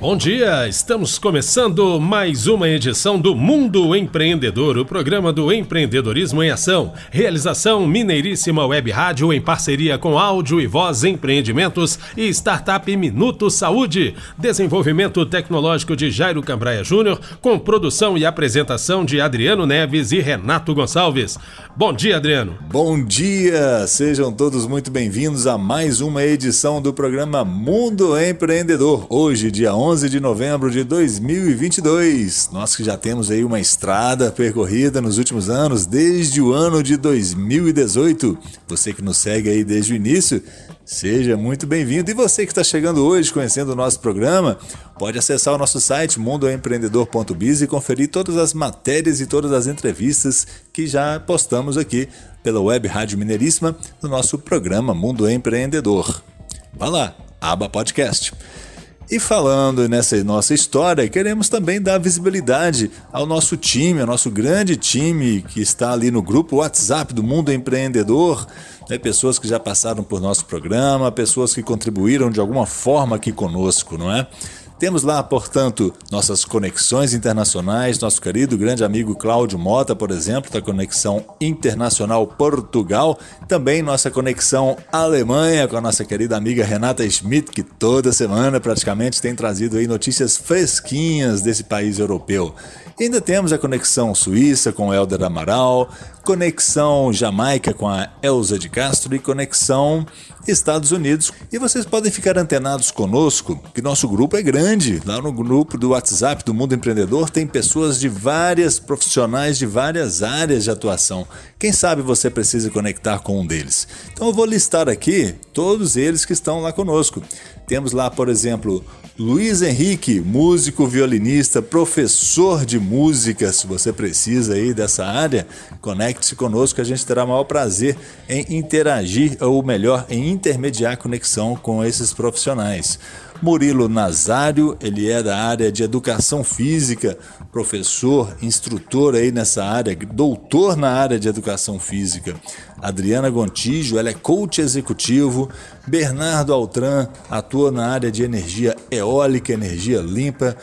Bom dia, estamos começando mais uma edição do Mundo Empreendedor, o programa do empreendedorismo em ação. Realização Mineiríssima Web Rádio em parceria com Áudio e Voz Empreendimentos e Startup Minuto Saúde. Desenvolvimento tecnológico de Jairo Cambraia Júnior, com produção e apresentação de Adriano Neves e Renato Gonçalves. Bom dia, Adriano. Bom dia, sejam todos muito bem-vindos a mais uma edição do programa Mundo Empreendedor. Hoje, dia 11 11 de novembro de 2022. Nós que já temos aí uma estrada percorrida nos últimos anos, desde o ano de 2018. Você que nos segue aí desde o início, seja muito bem-vindo. E você que está chegando hoje conhecendo o nosso programa, pode acessar o nosso site mundoempreendedor.biz e conferir todas as matérias e todas as entrevistas que já postamos aqui pela Web Rádio Mineiríssima no nosso programa Mundo Empreendedor. Vá lá, aba podcast. E falando nessa nossa história, queremos também dar visibilidade ao nosso time, ao nosso grande time que está ali no grupo WhatsApp do Mundo Empreendedor. Né? Pessoas que já passaram por nosso programa, pessoas que contribuíram de alguma forma aqui conosco, não é? Temos lá, portanto, nossas conexões internacionais, nosso querido grande amigo Cláudio Mota, por exemplo, da Conexão Internacional Portugal, também nossa conexão Alemanha com a nossa querida amiga Renata Schmidt, que toda semana praticamente tem trazido aí notícias fresquinhas desse país europeu. Ainda temos a conexão Suíça com Helder Amaral, conexão Jamaica com a Elza de Castro e conexão Estados Unidos. E vocês podem ficar antenados conosco, que nosso grupo é grande. Lá no grupo do WhatsApp do Mundo Empreendedor tem pessoas de várias profissionais de várias áreas de atuação. Quem sabe você precisa conectar com um deles. Então eu vou listar aqui todos eles que estão lá conosco. Temos lá, por exemplo, Luiz Henrique, músico, violinista, professor de música. Se você precisa aí dessa área, conecte-se conosco, a gente terá o maior prazer em interagir, ou melhor, em intermediar conexão com esses profissionais. Murilo Nazário, ele é da área de educação física, professor, instrutor aí nessa área, doutor na área de educação física. Adriana Gontijo, ela é coach executivo. Bernardo Altran atua na área de energia eólica, energia limpa,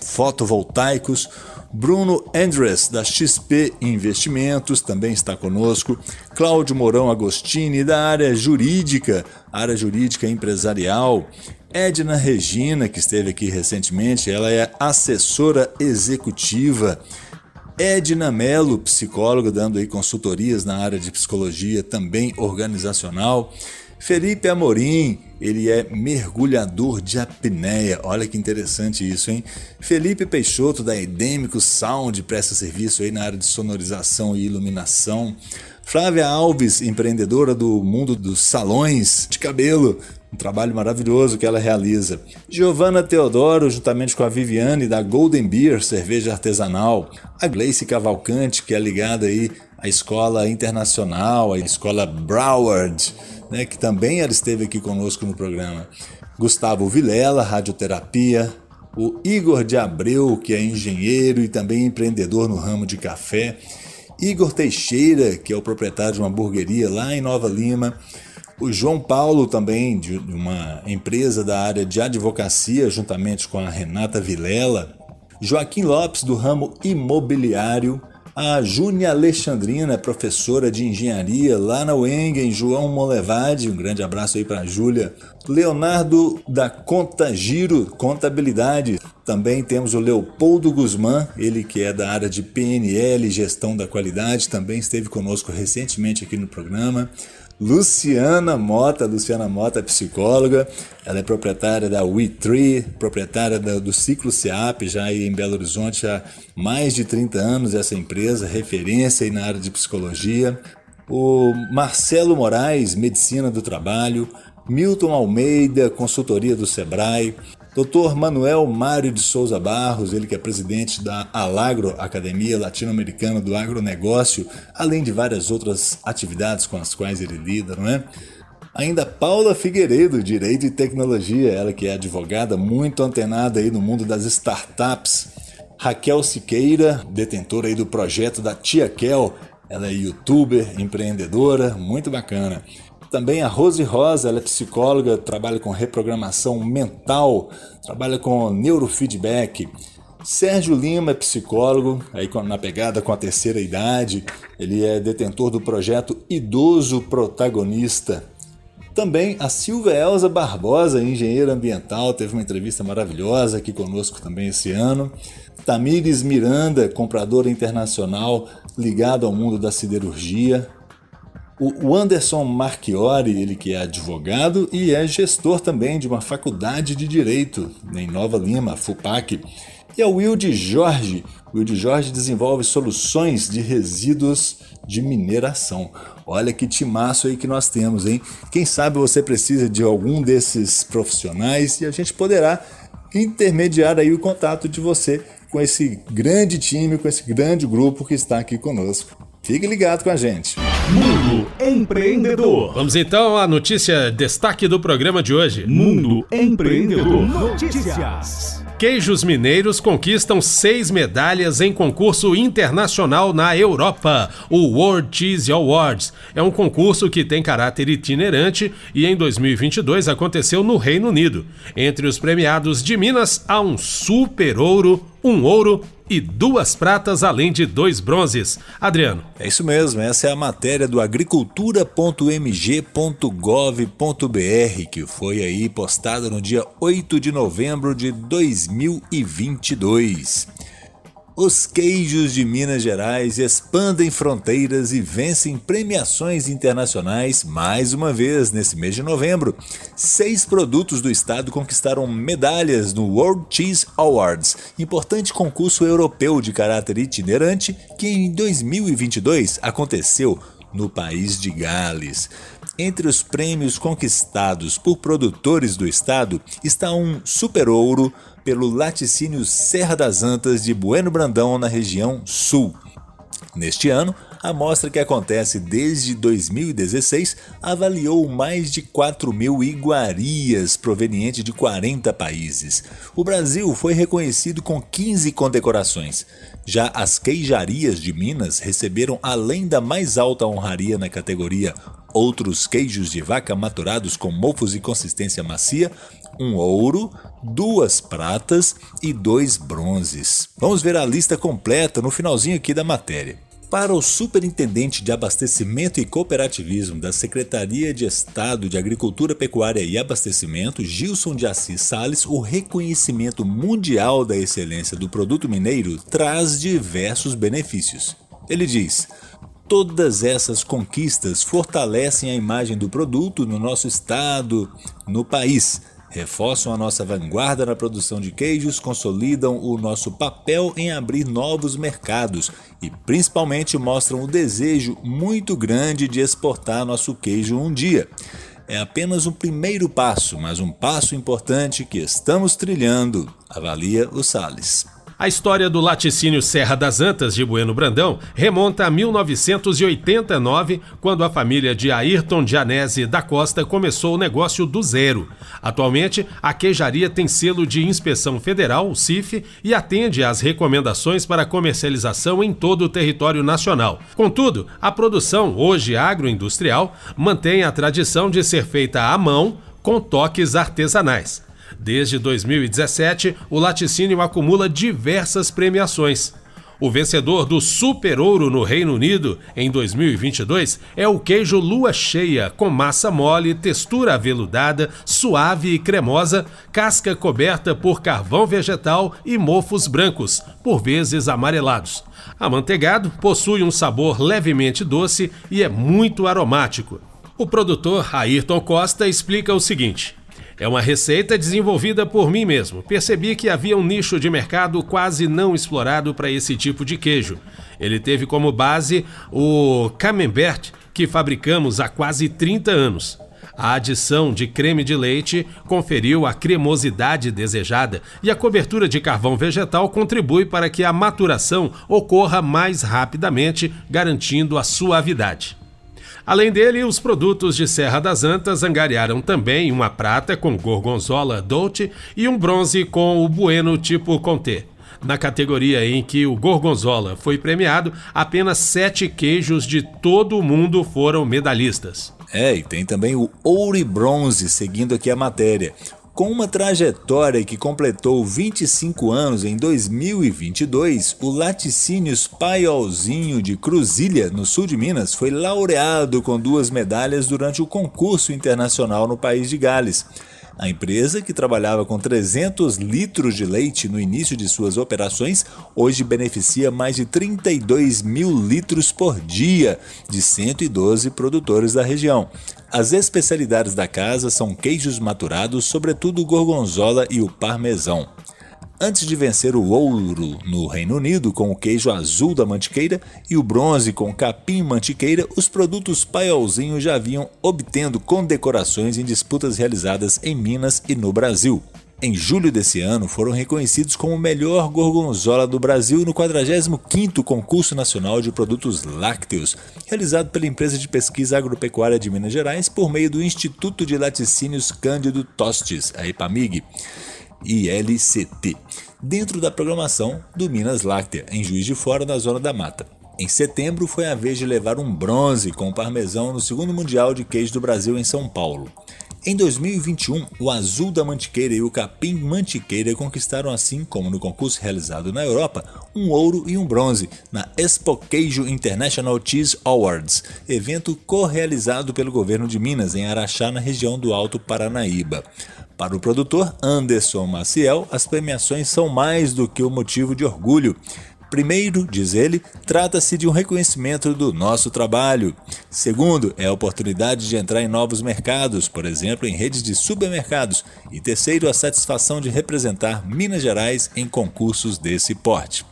fotovoltaicos. Bruno Andres, da XP Investimentos, também está conosco. Cláudio Mourão Agostini, da área jurídica, área jurídica empresarial. Edna Regina, que esteve aqui recentemente, ela é assessora executiva. Edna Mello, psicóloga, dando aí consultorias na área de psicologia, também organizacional. Felipe Amorim, ele é mergulhador de apneia. Olha que interessante isso, hein? Felipe Peixoto, da Edêmico Sound, presta serviço aí na área de sonorização e iluminação. Flávia Alves, empreendedora do mundo dos salões de cabelo, um trabalho maravilhoso que ela realiza. Giovanna Teodoro, juntamente com a Viviane da Golden Beer, cerveja artesanal. A Gleice Cavalcante, que é ligada aí à escola internacional, à escola Broward, né, que também ela esteve aqui conosco no programa. Gustavo Vilela, radioterapia. O Igor de Abreu, que é engenheiro e também empreendedor no ramo de café. Igor Teixeira, que é o proprietário de uma hamburgueria lá em Nova Lima. O João Paulo, também de uma empresa da área de advocacia, juntamente com a Renata Vilela. Joaquim Lopes, do ramo imobiliário. A Júnia Alexandrina, professora de engenharia lá na UENG, em João Molevade. Um grande abraço aí para a Júlia. Leonardo da Conta Giro Contabilidade. Também temos o Leopoldo Guzmán, ele que é da área de PNL, gestão da qualidade, também esteve conosco recentemente aqui no programa. Luciana Mota. Luciana Mota é psicóloga, ela é proprietária da WeTree, proprietária do Ciclo SEAP, já em Belo Horizonte há mais de 30 anos, essa empresa, referência na área de psicologia. O Marcelo Moraes, Medicina do Trabalho. Milton Almeida, consultoria do Sebrae. Dr. Manuel Mário de Souza Barros, ele que é presidente da Alagro, Academia Latino-Americana do Agronegócio, além de várias outras atividades com as quais ele lida, não é? Ainda Paula Figueiredo, Direito e Tecnologia, ela que é advogada muito antenada aí no mundo das startups. Raquel Siqueira, detentora aí do projeto da Tia Kel, ela é youtuber, empreendedora, muito bacana. Também a Rose Rosa, ela é psicóloga, trabalha com reprogramação mental, trabalha com neurofeedback. Sérgio Lima é psicólogo, aí na pegada com a terceira idade, ele é detentor do projeto Idoso Protagonista. Também a Silvia Elza Barbosa, engenheira ambiental, teve uma entrevista maravilhosa aqui conosco também esse ano. Tamires Miranda, compradora internacional ligado ao mundo da siderurgia. O Anderson Marchiori, ele que é advogado e é gestor também de uma faculdade de Direito em Nova Lima, FUPAC. E a Wilde Jorge. Wilde Jorge desenvolve soluções de resíduos de mineração. Olha que timaço aí que nós temos, hein? Quem sabe você precisa de algum desses profissionais e a gente poderá intermediar aí o contato de você com esse grande time, com esse grande grupo que está aqui conosco. Fique ligado com a gente. Mundo Empreendedor. Vamos então à notícia destaque do programa de hoje. Mundo Empreendedor. Notícias. Queijos mineiros conquistam seis medalhas em concurso internacional na Europa. O World Cheese Awards é um concurso que tem caráter itinerante e em 2022 aconteceu no Reino Unido. Entre os premiados de Minas há um super ouro, um ouro e duas pratas, além de dois bronzes. Adriano. É isso mesmo, essa é a matéria do agricultura.mg.gov.br que foi aí postada no dia 8 de novembro de 2022. Os queijos de Minas Gerais expandem fronteiras e vencem premiações internacionais mais uma vez nesse mês de novembro. Seis produtos do estado conquistaram medalhas no World Cheese Awards, importante concurso europeu de caráter itinerante que em 2022 aconteceu no país de Gales. Entre os prêmios conquistados por produtores do estado está um Super Ouro pelo laticínio Serra das Antas de Bueno Brandão, na região sul. Neste ano, a mostra que acontece desde 2016 avaliou mais de 4 mil iguarias provenientes de 40 países. O Brasil foi reconhecido com 15 condecorações. Já as queijarias de Minas receberam, além da mais alta honraria na categoria Outros queijos de vaca maturados com mofos e consistência macia, um ouro, duas pratas e dois bronzes. Vamos ver a lista completa no finalzinho aqui da matéria. Para o Superintendente de Abastecimento e Cooperativismo da Secretaria de Estado de Agricultura, Pecuária e Abastecimento, Gilson de Assis Sales, o reconhecimento mundial da excelência do produto mineiro traz diversos benefícios. Ele diz: todas essas conquistas fortalecem a imagem do produto no nosso estado, no país reforçam a nossa vanguarda na produção de queijos, consolidam o nosso papel em abrir novos mercados e principalmente mostram o desejo muito grande de exportar nosso queijo um dia. É apenas um primeiro passo, mas um passo importante que estamos trilhando, avalia o Salles. A história do laticínio Serra das Antas de Bueno Brandão remonta a 1989, quando a família de Ayrton Gianese da Costa começou o negócio do zero. Atualmente, a queijaria tem selo de inspeção federal, o CIF, e atende às recomendações para comercialização em todo o território nacional. Contudo, a produção, hoje agroindustrial, mantém a tradição de ser feita à mão, com toques artesanais. Desde 2017, o laticínio acumula diversas premiações. O vencedor do Super Ouro no Reino Unido em 2022 é o queijo lua cheia, com massa mole, textura aveludada, suave e cremosa, casca coberta por carvão vegetal e mofos brancos, por vezes amarelados. Amanteigado possui um sabor levemente doce e é muito aromático. O produtor Ayrton Costa explica o seguinte: é uma receita desenvolvida por mim mesmo. Percebi que havia um nicho de mercado quase não explorado para esse tipo de queijo. Ele teve como base o Camembert, que fabricamos há quase 30 anos. A adição de creme de leite conferiu a cremosidade desejada e a cobertura de carvão vegetal contribui para que a maturação ocorra mais rapidamente, garantindo a suavidade. Além dele, os produtos de Serra das Antas angariaram também uma prata com gorgonzola dolce e um bronze com o bueno tipo Conté. Na categoria em que o Gorgonzola foi premiado, apenas sete queijos de todo o mundo foram medalhistas. É, e tem também o ouro e bronze, seguindo aqui a matéria. Com uma trajetória que completou 25 anos em 2022, o Laticínios Paiolzinho de Cruzilha, no sul de Minas, foi laureado com duas medalhas durante o concurso internacional no país de Gales. A empresa, que trabalhava com 300 litros de leite no início de suas operações, hoje beneficia mais de 32 mil litros por dia de 112 produtores da região. As especialidades da casa são queijos maturados, sobretudo o gorgonzola e o parmesão. Antes de vencer o ouro no Reino Unido com o queijo azul da mantiqueira e o bronze com capim mantiqueira, os produtos paiolzinho já vinham obtendo condecorações em disputas realizadas em Minas e no Brasil. Em julho desse ano, foram reconhecidos como o melhor gorgonzola do Brasil no 45º Concurso Nacional de Produtos Lácteos, realizado pela empresa de pesquisa agropecuária de Minas Gerais por meio do Instituto de Laticínios Cândido Tostes, a EPAMIG. ILCT, dentro da programação do Minas Láctea, em Juiz de Fora, na Zona da Mata. Em setembro foi a vez de levar um bronze com parmesão no segundo Mundial de Queijo do Brasil em São Paulo. Em 2021, o Azul da Mantiqueira e o Capim Mantiqueira conquistaram, assim como no concurso realizado na Europa, um ouro e um bronze na Expo Queijo International Cheese Awards, evento co-realizado pelo governo de Minas em Araxá, na região do Alto Paranaíba. Para o produtor Anderson Maciel, as premiações são mais do que um motivo de orgulho. Primeiro, diz ele, trata-se de um reconhecimento do nosso trabalho. Segundo, é a oportunidade de entrar em novos mercados, por exemplo, em redes de supermercados. E terceiro, a satisfação de representar Minas Gerais em concursos desse porte.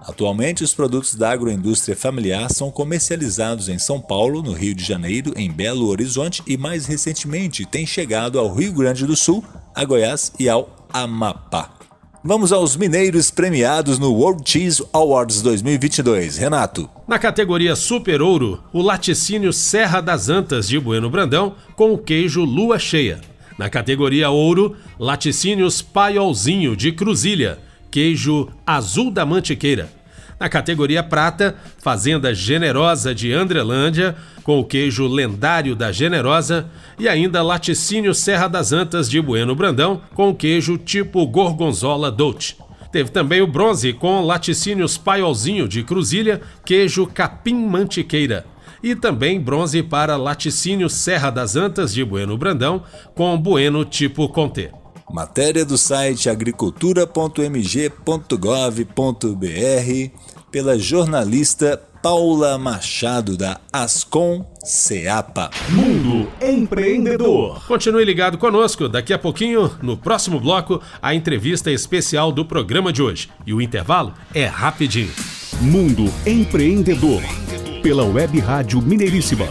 Atualmente, os produtos da agroindústria familiar são comercializados em São Paulo, no Rio de Janeiro, em Belo Horizonte e, mais recentemente, têm chegado ao Rio Grande do Sul, a Goiás e ao Amapá. Vamos aos mineiros premiados no World Cheese Awards 2022. Renato. Na categoria Super Ouro, o laticínio Serra das Antas de Bueno Brandão com o queijo Lua Cheia. Na categoria Ouro, laticínios Paiolzinho de Cruzilha, queijo Azul da Mantiqueira. Na categoria prata, Fazenda Generosa de Andrelândia, com o queijo lendário da Generosa, e ainda Laticínio Serra das Antas de Bueno Brandão, com o queijo tipo Gorgonzola Dolce. Teve também o bronze com laticínios Paiolzinho de Cruzilha, queijo Capim Mantiqueira. E também bronze para laticínio Serra das Antas de Bueno Brandão, com Bueno tipo Conté. Matéria do site agricultura.mg.gov.br pela jornalista Paula Machado da Ascom Ceapa. Mundo Empreendedor. Continue ligado conosco. Daqui a pouquinho, no próximo bloco, a entrevista especial do programa de hoje. E o intervalo é rapidinho. Mundo Empreendedor. Pela Web Rádio Mineiríssima